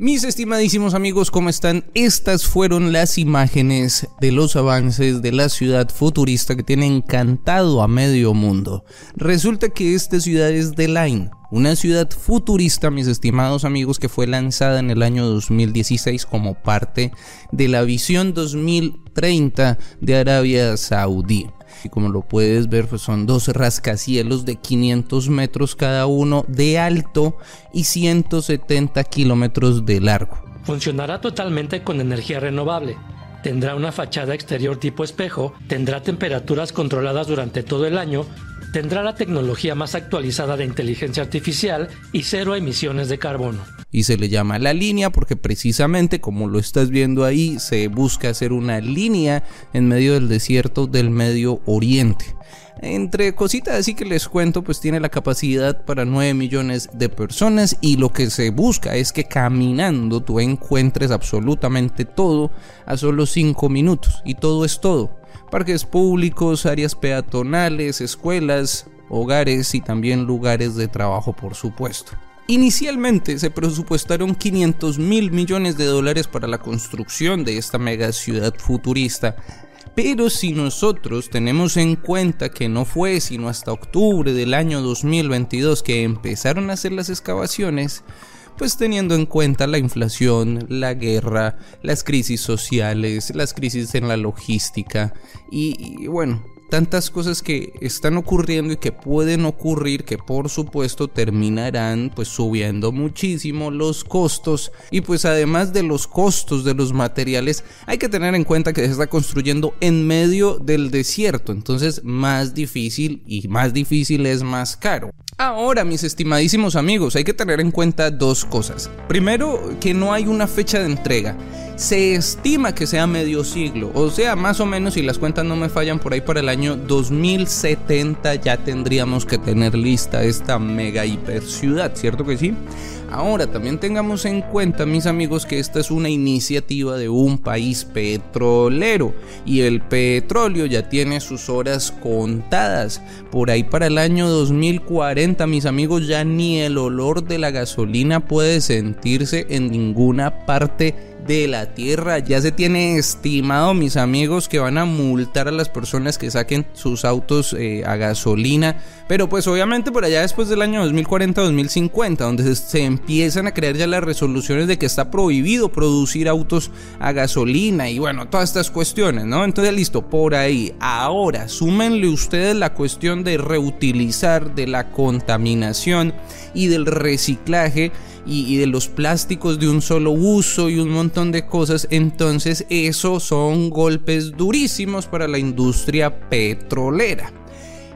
Mis estimadísimos amigos, ¿cómo están? Estas fueron las imágenes de los avances de la ciudad futurista que tiene encantado a medio mundo. Resulta que esta ciudad es The Line, una ciudad futurista, mis estimados amigos, que fue lanzada en el año 2016 como parte de la visión 2030 de Arabia Saudí. Y como lo puedes ver, pues son dos rascacielos de 500 metros cada uno de alto y 170 kilómetros de largo. Funcionará totalmente con energía renovable. Tendrá una fachada exterior tipo espejo, tendrá temperaturas controladas durante todo el año tendrá la tecnología más actualizada de inteligencia artificial y cero emisiones de carbono. Y se le llama la línea porque precisamente como lo estás viendo ahí, se busca hacer una línea en medio del desierto del Medio Oriente. Entre cositas así que les cuento, pues tiene la capacidad para 9 millones de personas y lo que se busca es que caminando tú encuentres absolutamente todo a solo 5 minutos y todo es todo parques públicos, áreas peatonales, escuelas, hogares y también lugares de trabajo por supuesto. Inicialmente se presupuestaron 500 mil millones de dólares para la construcción de esta mega ciudad futurista, pero si nosotros tenemos en cuenta que no fue sino hasta octubre del año 2022 que empezaron a hacer las excavaciones, pues teniendo en cuenta la inflación, la guerra, las crisis sociales, las crisis en la logística y, bueno, tantas cosas que están ocurriendo y que pueden ocurrir que por supuesto terminarán pues subiendo muchísimo los costos. Y pues además de los costos de los materiales hay que tener en cuenta que se está construyendo en medio del desierto. Entonces más difícil y más difícil es más caro Ahora, mis estimadísimos amigos, hay que tener en cuenta dos cosas. Primero, que no hay una fecha de entrega. Se estima que sea medio siglo, o sea, más o menos, si las cuentas no me fallan, por ahí para el año 2070 ya tendríamos que tener lista esta mega hiper ciudad, ¿cierto que sí? Ahora, también tengamos en cuenta, mis amigos, que esta es una iniciativa de un país petrolero y el petróleo ya tiene sus horas contadas. Por ahí para el año 2040, mis amigos, ya ni el olor de la gasolina puede sentirse en ninguna parte de la tierra. Ya se tiene estimado, mis amigos, que van a multar a las personas que saquen sus autos eh, a gasolina. Pero pues obviamente por allá después del año 2040-2050, donde se, empiezan a crear ya las resoluciones de que está prohibido producir autos a gasolina y bueno, todas estas cuestiones, ¿no? Entonces listo, por ahí. Ahora, súmenle ustedes la cuestión de reutilizar, de la contaminación y del reciclaje y, de los plásticos de un solo uso y un montón de cosas. Entonces, eso son golpes durísimos para la industria petrolera.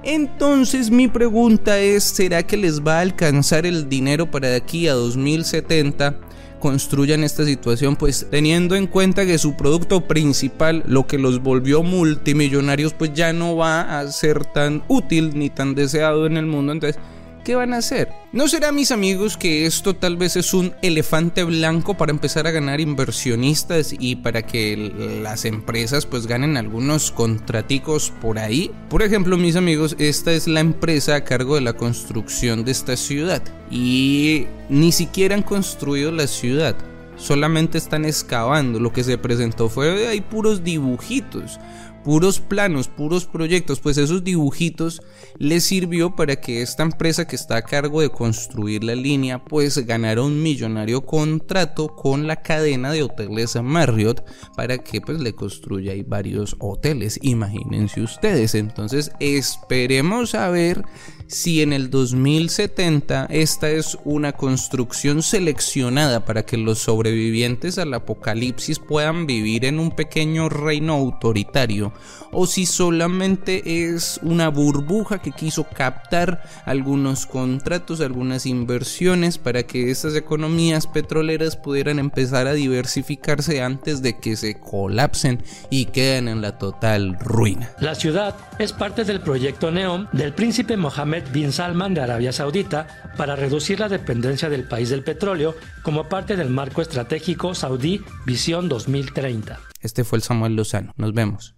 Entonces mi pregunta es, ¿será que les va a alcanzar el dinero para de aquí a 2070? construyan esta situación, pues teniendo en cuenta que su producto principal, lo que los volvió multimillonarios, pues ya no va a ser tan útil ni tan deseado en el mundo. Entonces, ¿qué van a hacer? ¿No será, mis amigos, que esto tal vez es un elefante blanco para empezar a ganar inversionistas y para que las empresas pues ganen algunos contraticos por ahí? Por ejemplo, mis amigos, esta es la empresa a cargo de la construcción de esta ciudad y ni siquiera han construido la ciudad solamente están excavando. Lo que se presentó fue hay puros dibujitos puros planos, puros proyectos, pues esos dibujitos les sirvió para que esta empresa que está a cargo de construir la línea pues ganara un millonario contrato con la cadena de hoteles Marriott para que pues le construya ahí varios hoteles, imagínense ustedes. Entonces esperemos a ver si en el 2070 esta es una construcción seleccionada para que los sobrevivientes al apocalipsis puedan vivir en un pequeño reino autoritario o si solamente es una burbuja que quiso captar algunos contratos, algunas inversiones para que estas economías petroleras pudieran empezar a diversificarse antes de que se colapsen y queden en la total ruina. La ciudad es parte del proyecto NEOM del príncipe Mohammed bin Salman de Arabia Saudita para reducir la dependencia del país del petróleo como parte del marco estratégico saudí Visión 2030. Este fue el Samuel Lozano. Nos vemos.